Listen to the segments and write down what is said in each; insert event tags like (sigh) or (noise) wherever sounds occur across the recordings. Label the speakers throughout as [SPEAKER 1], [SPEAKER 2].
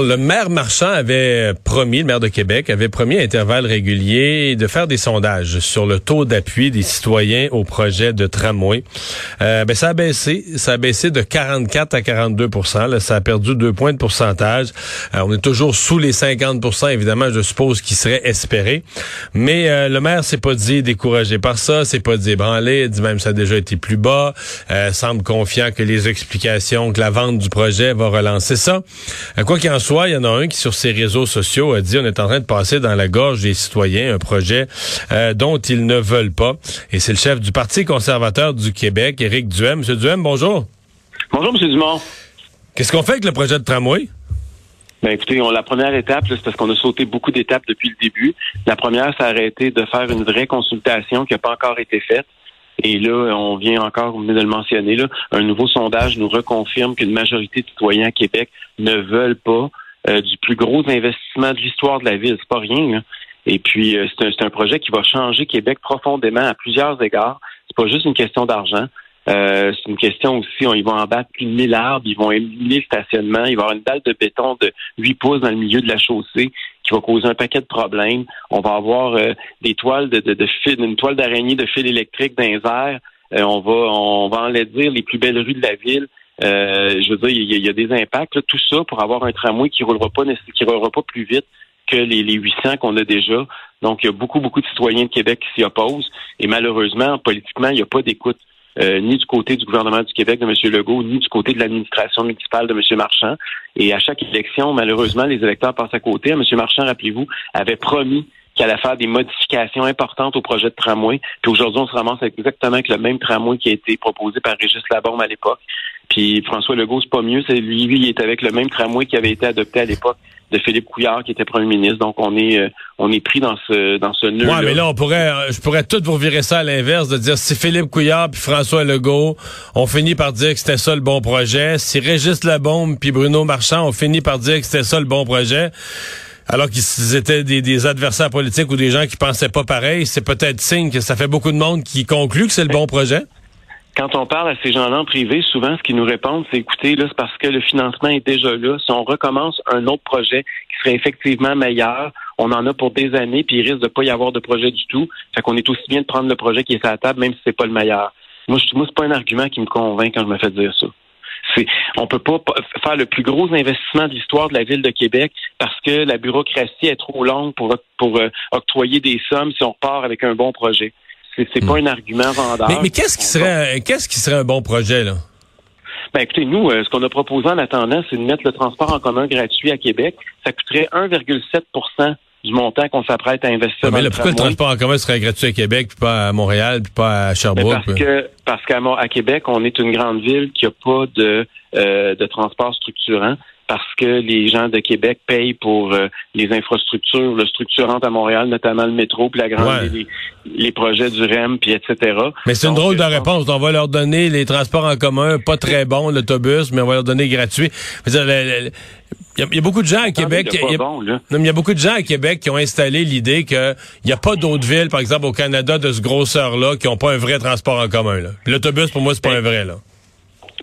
[SPEAKER 1] Le maire Marchand avait promis, le maire de Québec avait promis à intervalles réguliers de faire des sondages sur le taux d'appui des citoyens au projet de tramway. Euh, ben, ça a baissé, ça a baissé de 44 à 42 là, Ça a perdu deux points de pourcentage. Euh, on est toujours sous les 50% évidemment, je suppose, qui serait espéré. Mais euh, le maire s'est pas dit découragé par ça, s'est pas dit ébranlé, dit même ça a déjà été plus bas, semble confiant que les explications, que la vente du projet va relancer ça. quoi qu'il en soit, il y en a un qui, sur ses réseaux sociaux, a dit on est en train de passer dans la gorge des citoyens un projet euh, dont ils ne veulent pas. Et c'est le chef du Parti conservateur du Québec, Éric Duhem. Monsieur Duhem, bonjour.
[SPEAKER 2] Bonjour, Monsieur Dumont.
[SPEAKER 1] Qu'est-ce qu'on fait avec le projet de tramway?
[SPEAKER 2] Ben écoutez, on, la première étape, c'est parce qu'on a sauté beaucoup d'étapes depuis le début. La première, ça a été de faire une vraie consultation qui n'a pas encore été faite. Et là, on vient encore, de le mentionner, là, un nouveau sondage nous reconfirme qu'une majorité de citoyens à Québec ne veulent pas euh, du plus gros investissement de l'histoire de la ville. C'est pas rien. Et puis, euh, c'est un, un, projet qui va changer Québec profondément à plusieurs égards. C'est pas juste une question d'argent. Euh, c'est une question aussi, on, ils vont en battre plus de 1000 arbres, ils vont éliminer le stationnement, il va y avoir une dalle de béton de 8 pouces dans le milieu de la chaussée qui va causer un paquet de problèmes. On va avoir euh, des toiles de, de, de fil, une toile d'araignée de fil électrique dans les. Euh, on va on va enlaidir les plus belles rues de la ville. Euh, je veux dire, il y, a, des impacts. tout ça pour avoir un tramway qui roulera pas qui roulera pas plus vite que les, les 800 qu'on a déjà. Donc, il y a beaucoup, beaucoup de citoyens de Québec qui s'y opposent. Et malheureusement, politiquement, il n'y a pas d'écoute. Euh, ni du côté du gouvernement du Québec de M. Legault, ni du côté de l'administration municipale de M. Marchand. Et à chaque élection, malheureusement, les électeurs passent à côté. M. Marchand, rappelez-vous, avait promis qu'il allait faire des modifications importantes au projet de tramway. Puis aujourd'hui, on se ramasse exactement avec le même tramway qui a été proposé par Régis Labombe à l'époque. Puis François Legault, c'est pas mieux. C'est lui, lui, il est avec le même tramway qui avait été adopté à l'époque de Philippe Couillard qui était premier ministre. Donc on est euh, on est pris dans ce dans ce nœud.
[SPEAKER 1] Ouais, mais là on pourrait euh, je pourrais tout vous virer ça à l'inverse de dire si Philippe Couillard puis François Legault ont fini par dire que c'était ça le bon projet, si Régis Labombe puis Bruno Marchand ont fini par dire que c'était ça le bon projet. Alors qu'ils étaient des, des, adversaires politiques ou des gens qui pensaient pas pareil, c'est peut-être signe que ça fait beaucoup de monde qui conclut que c'est le bon projet
[SPEAKER 2] quand on parle à ces gens-là en privé, souvent, ce qu'ils nous répondent, c'est écoutez, là, c'est parce que le financement est déjà là. Si on recommence un autre projet qui serait effectivement meilleur, on en a pour des années, puis il risque de pas y avoir de projet du tout. Fait qu'on est aussi bien de prendre le projet qui est sur la table, même si c'est pas le meilleur. Moi, je, moi, c'est pas un argument qui me convainc quand je me fais dire ça. C'est, on peut pas faire le plus gros investissement de l'histoire de la ville de Québec parce que la bureaucratie est trop longue pour, pour euh, octroyer des sommes si on repart avec un bon projet. C'est pas hmm. un argument vendeur.
[SPEAKER 1] Mais, qu'est-ce qui serait qu'est-ce qui serait un bon projet là?
[SPEAKER 2] Ben écoutez, nous, euh, ce qu'on a proposé en attendant, c'est de mettre le transport en commun gratuit à Québec. Ça coûterait 1,7% du montant qu'on s'apprête à investir.
[SPEAKER 1] mais pourquoi le transport en commun serait gratuit à Québec, puis pas à Montréal, puis pas à Sherbrooke? Ben,
[SPEAKER 2] parce que parce qu'à à Québec, on est une grande ville qui n'a pas de, euh, de transport structurant parce que les gens de Québec payent pour euh, les infrastructures le structurantes à Montréal, notamment le métro, puis la grande, les, projets du REM, puis etc.
[SPEAKER 1] Mais c'est une drôle de euh, réponse. On va leur donner les transports en commun, pas très bons, l'autobus, mais on va leur donner gratuit. Il y, a beaucoup de gens à Québec. Il y, a, beaucoup de gens à Québec qui ont installé l'idée qu'il n'y a pas d'autres villes, par exemple au Canada, de ce grosseur-là, qui n'ont pas un vrai transport en commun. L'autobus, pour moi, c'est pas ben, un vrai. Là.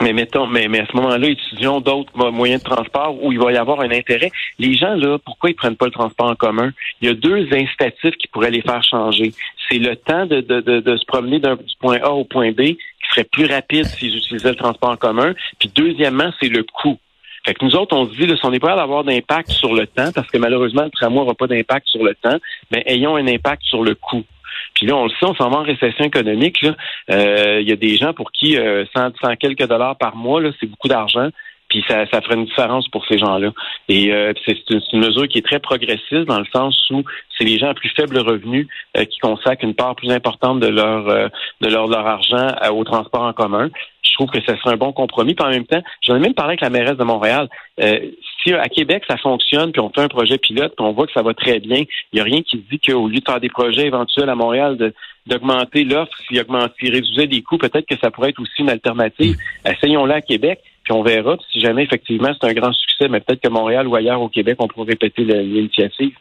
[SPEAKER 2] Mais mettons, mais, mais à ce moment-là, étudions d'autres moyens de transport où il va y avoir un intérêt. Les gens, là, pourquoi ils prennent pas le transport en commun? Il y a deux incitatifs qui pourraient les faire changer. C'est le temps de, de, de, se promener du point A au point B, qui serait plus rapide s'ils utilisaient le transport en commun. Puis deuxièmement, c'est le coût. Fait que nous autres, on se dit, là, si on n'est pas d'avoir d'impact sur le temps, parce que malheureusement, le tramway n'aura pas d'impact sur le temps, mais ayons un impact sur le coût. Puis là, on le sait, on s'en va en récession économique. Euh, il y a des gens pour qui euh, 100, quelques dollars par mois, c'est beaucoup d'argent. Puis ça, ça ferait une différence pour ces gens-là. Et euh, c'est une, mesure qui est très progressiste dans le sens où c'est les gens à plus faible revenu euh, qui consacrent une part plus importante de leur euh, de leur, leur argent au transport en commun. Je trouve que ce serait un bon compromis. Puis en même temps, j'en ai même parlé avec la mairesse de Montréal. si à Québec ça fonctionne, puis on fait un projet pilote, puis on voit que ça va très bien, il n'y a rien qui dit qu'au lieu de faire des projets éventuels à Montréal, d'augmenter l'offre, s'il réduisait les coûts, peut-être que ça pourrait être aussi une alternative. Essayons-la à Québec on verra si jamais effectivement c'est un grand succès, mais peut-être que Montréal ou ailleurs au Québec, on pourrait répéter l'initiative.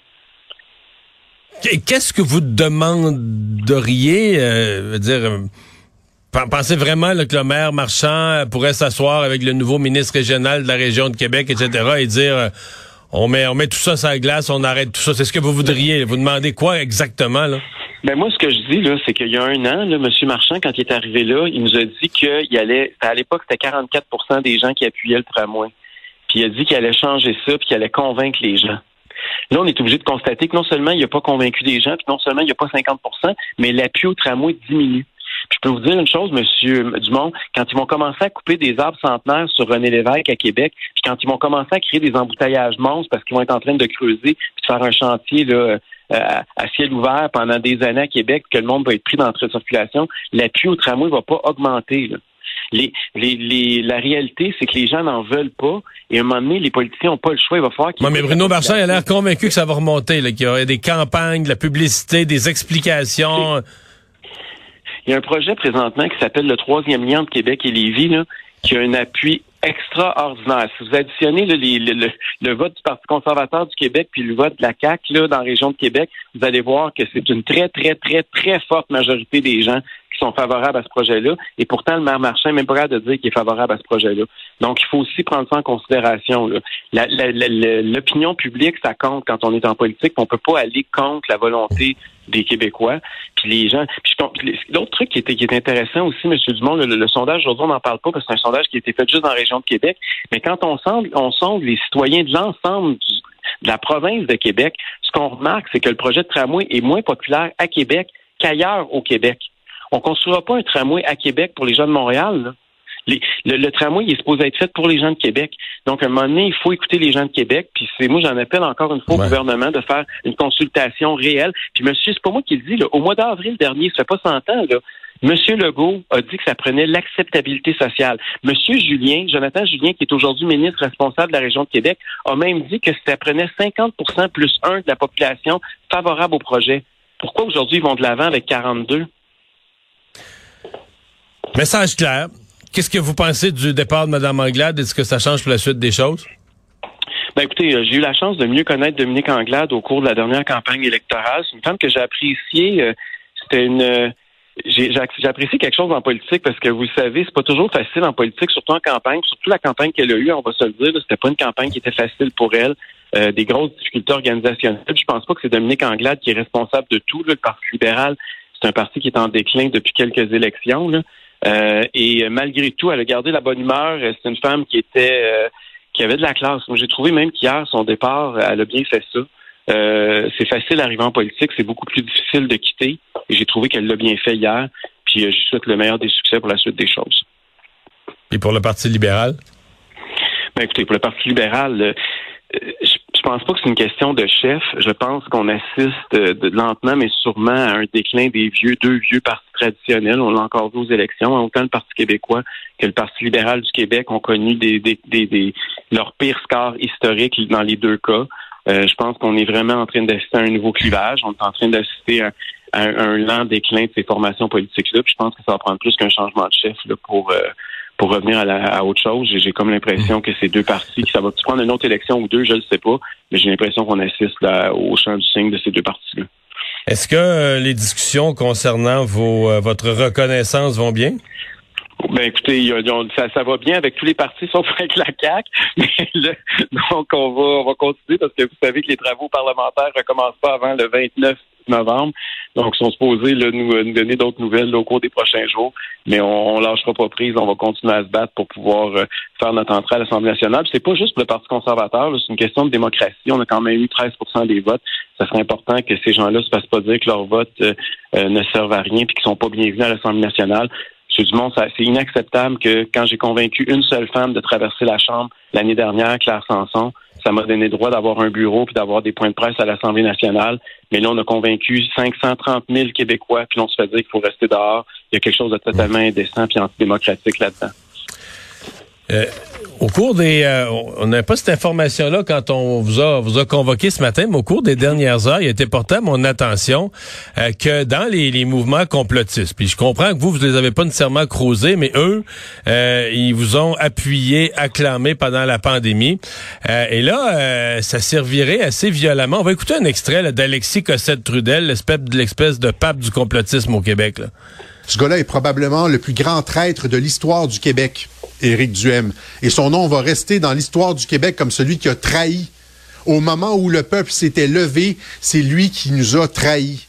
[SPEAKER 1] Qu'est-ce que vous demanderiez, euh, dire, euh, pensez vraiment que le maire Marchand pourrait s'asseoir avec le nouveau ministre régional de la région de Québec, etc., et dire euh, on met on met tout ça sur la glace, on arrête tout ça. C'est ce que vous voudriez. Vous demandez quoi exactement?
[SPEAKER 2] Ben moi, ce que je dis, là, c'est qu'il y a un an, là, M. Marchand, quand il est arrivé là, il nous a dit qu'il allait, à l'époque, c'était 44% des gens qui appuyaient le tramway. Puis il a dit qu'il allait changer ça, puis qu'il allait convaincre les gens. Là, on est obligé de constater que non seulement il n'a pas convaincu les gens, puis non seulement il n'y a pas 50% mais l'appui au tramway diminue. Puis je peux vous dire une chose, Monsieur Dumont, quand ils vont commencer à couper des arbres centenaires sur René Lévesque à Québec, puis quand ils vont commencer à créer des embouteillages monstres parce qu'ils vont être en train de creuser puis de faire un chantier là, euh, à ciel ouvert pendant des années à Québec, que le monde va être pris dans la circulation, l'appui au tramway va pas augmenter. Les, les, la réalité, c'est que les gens n'en veulent pas. Et à un moment donné, les politiciens n'ont pas le choix. Il va falloir qu'ils.
[SPEAKER 1] mais Bruno Marchand a l'air convaincu que ça va remonter, qu'il y aura des campagnes, de la publicité, des explications.
[SPEAKER 2] Il y a un projet présentement qui s'appelle le troisième lien de Québec et Lévis, là, qui a un appui extraordinaire. Si vous additionnez le, vote du Parti conservateur du Québec puis le vote de la CAQ là, dans la région de Québec, vous allez voir que c'est une très, très, très, très forte majorité des gens qui sont favorables à ce projet-là. Et pourtant, le maire Marchand n'est même pas capable de dire qu'il est favorable à ce projet-là. Donc, il faut aussi prendre ça en considération. L'opinion publique, ça compte quand on est en politique. On peut pas aller contre la volonté des Québécois. Puis les gens. L'autre truc qui était intéressant aussi, M. Dumont, le, sondage aujourd'hui, on n'en parle pas parce que c'est un sondage qui a été fait juste dans la région de Québec. Mais quand on sonde, on les citoyens de l'ensemble de la province de Québec, ce qu'on remarque, c'est que le projet de tramway est moins populaire à Québec qu'ailleurs au Québec. On construira pas un tramway à Québec pour les gens de Montréal. Le, tramway il est supposé être fait pour les gens de Québec. Donc, à un moment donné, il faut écouter les gens de Québec. Puis c'est moi, j'en appelle encore une fois au gouvernement de faire une consultation réelle. Puis monsieur, c'est pas moi qui le dis. au mois d'avril dernier, ça fait pas 100 ans, là, Monsieur Legault a dit que ça prenait l'acceptabilité sociale. Monsieur Julien, Jonathan Julien, qui est aujourd'hui ministre responsable de la région de Québec, a même dit que ça prenait 50% plus 1 de la population favorable au projet. Pourquoi aujourd'hui ils vont de l'avant avec 42?
[SPEAKER 1] Message clair. Qu'est-ce que vous pensez du départ de Mme Anglade? Est-ce que ça change pour la suite des choses?
[SPEAKER 2] Ben écoutez, euh, j'ai eu la chance de mieux connaître Dominique Anglade au cours de la dernière campagne électorale. C'est une femme que j'ai appréciée. Euh, c'était une euh, j'ai apprécié quelque chose en politique parce que vous le savez, c'est pas toujours facile en politique, surtout en campagne, surtout la campagne qu'elle a eue, on va se le dire, c'était pas une campagne qui était facile pour elle, des grosses difficultés organisationnelles. Je pense pas que c'est Dominique Anglade qui est responsable de tout. le Parti libéral, c'est un parti qui est en déclin depuis quelques élections. Euh, et malgré tout, elle a gardé la bonne humeur. C'est une femme qui était euh, qui avait de la classe. Moi, j'ai trouvé même qu'hier, son départ, elle a bien fait ça. Euh, c'est facile d'arriver en politique, c'est beaucoup plus difficile de quitter. Et j'ai trouvé qu'elle l'a bien fait hier. Puis je souhaite le meilleur des succès pour la suite des choses.
[SPEAKER 1] Et pour le Parti libéral?
[SPEAKER 2] Ben écoutez, pour le Parti libéral, je je pense pas que c'est une question de chef. Je pense qu'on assiste euh, lentement, mais sûrement à un déclin des vieux, deux vieux partis traditionnels. On l'a encore vu aux élections. Autant le Parti québécois que le Parti libéral du Québec ont connu des, des, des, leurs pires scores historiques dans les deux cas. Euh, je pense qu'on est vraiment en train d'assister à un nouveau clivage. On est en train d'assister à, un lent déclin de ces formations politiques-là. je pense que ça va prendre plus qu'un changement de chef là, pour euh, pour revenir à, à autre chose, j'ai comme l'impression que ces deux partis, que ça va prendre une autre élection ou deux, je ne sais pas, mais j'ai l'impression qu'on assiste au champ du signe de ces deux partis-là.
[SPEAKER 1] Est-ce que euh, les discussions concernant vos, euh, votre reconnaissance vont bien?
[SPEAKER 2] Ben écoutez, ça, ça va bien avec tous les partis (laughs) sauf avec la CAC. donc on va on va continuer parce que vous savez que les travaux parlementaires recommencent pas avant le 29 novembre. Donc, ils sont supposés là, nous, nous, donner d'autres nouvelles au cours des prochains jours. Mais on, on lâchera pas prise. On va continuer à se battre pour pouvoir euh, faire notre entrée à l'Assemblée nationale. C'est pas juste pour le Parti conservateur. C'est une question de démocratie. On a quand même eu 13% des votes. Ça serait important que ces gens-là se fassent pas dire que leurs votes euh, euh, ne servent à rien et qu'ils sont pas bienvenus à l'Assemblée nationale. Dumont, c'est inacceptable que quand j'ai convaincu une seule femme de traverser la Chambre l'année dernière, Claire Sanson, ça m'a donné droit d'avoir un bureau puis d'avoir des points de presse à l'Assemblée nationale. Mais là, on a convaincu 530 000 Québécois, puis on se fait dire qu'il faut rester dehors. Il y a quelque chose de totalement indécent puis antidémocratique là-dedans.
[SPEAKER 1] Euh, au cours des, euh, on n'a pas cette information-là quand on vous a vous a convoqué ce matin, mais au cours des dernières heures, il a été porté à mon attention euh, que dans les, les, mouvements complotistes, puis je comprends que vous vous les avez pas nécessairement creusés, mais eux, ils vous ont appuyé, acclamé pendant la pandémie, et là, ça servirait assez violemment. On va écouter un extrait d'Alexis Cossette Trudel, l'espèce de pape du complotisme au Québec. Là.
[SPEAKER 3] Ce gars-là est probablement le plus grand traître de l'histoire du Québec, Éric Duhem. Et son nom va rester dans l'histoire du Québec comme celui qui a trahi. Au moment où le peuple s'était levé, c'est lui qui nous a trahis.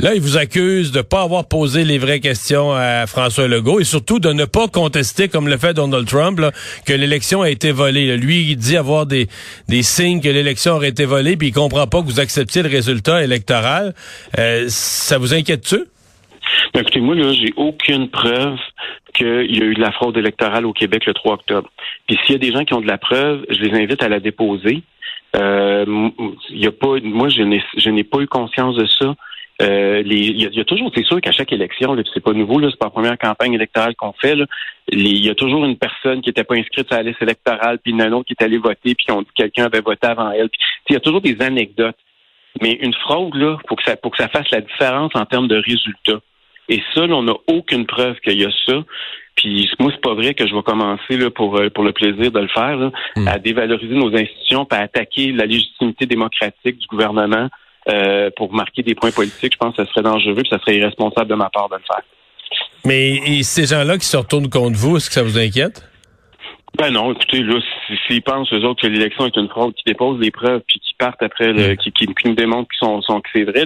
[SPEAKER 1] Là, il vous accuse de ne pas avoir posé les vraies questions à François Legault et surtout de ne pas contester, comme le fait Donald Trump, que l'élection a été volée. Lui, il dit avoir des, des signes que l'élection aurait été volée, puis il comprend pas que vous acceptiez le résultat électoral. Euh, ça vous inquiète-tu?
[SPEAKER 2] Ben, écoutez, moi, là, j'ai aucune preuve qu'il y a eu de la fraude électorale au Québec le 3 octobre. Puis s'il y a des gens qui ont de la preuve, je les invite à la déposer. Euh, y a pas, moi, je n'ai, pas eu conscience de ça. Euh, il, y a, toujours, c'est sûr qu'à chaque élection, c'est pas nouveau, c'est pas la première campagne électorale qu'on fait. il y a toujours une personne qui n'était pas inscrite sur la liste électorale, puis une autre qui est allée voter, puis quelqu'un avait voté avant elle. il y a toujours des anecdotes. Mais une fraude, là, pour que ça, pour que ça fasse la différence en termes de résultats. Et ça, on n'a aucune preuve qu'il y a ça. Puis moi, c'est pas vrai que je vais commencer là, pour, euh, pour le plaisir de le faire, hmm. à dévaloriser nos institutions, puis à attaquer la légitimité démocratique du gouvernement euh, pour marquer des points politiques. Je pense que ce serait dangereux, puis ça serait irresponsable de ma part de le faire.
[SPEAKER 1] Mais ces gens-là qui se retournent contre vous, est-ce que ça vous inquiète?
[SPEAKER 2] Ben non, écoutez, là, s'ils pensent eux autres que l'élection est une fraude, qui déposent des preuves puis qui partent après, le, qui, qui, nous démontrent qu'ils sont, sont, que c'est vrai,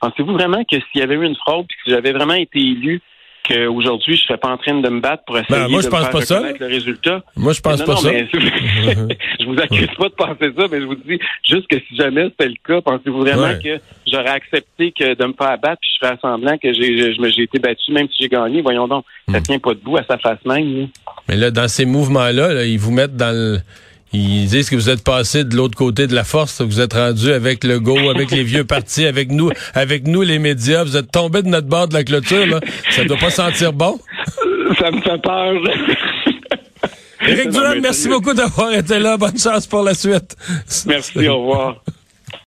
[SPEAKER 2] pensez-vous vraiment que s'il y avait eu une fraude puis que j'avais vraiment été élu qu'aujourd'hui, je serais pas en train de me battre pour essayer ben, moi, je de pas ça. le résultat.
[SPEAKER 1] Moi, je pense pas ça. (laughs)
[SPEAKER 2] je vous accuse pas de penser ça, mais je vous dis juste que si jamais c'était le cas, pensez-vous vraiment que j'aurais accepté que de me faire battre puis je ferais semblant que j'ai j'ai été battu même si j'ai gagné? Voyons donc, ça hmm. tient pas debout à sa face même.
[SPEAKER 1] Mais là, dans ces mouvements-là, là, ils vous mettent dans le ils disent que vous êtes passé de l'autre côté de la force, vous êtes rendu avec le go, avec les vieux partis, avec nous, avec nous les médias, vous êtes tombé de notre bord de la clôture, là. Ça doit pas sentir bon.
[SPEAKER 2] Ça me fait peur.
[SPEAKER 1] Éric Durand, merci beaucoup d'avoir été là. Bonne chance pour la suite.
[SPEAKER 2] Merci, au revoir.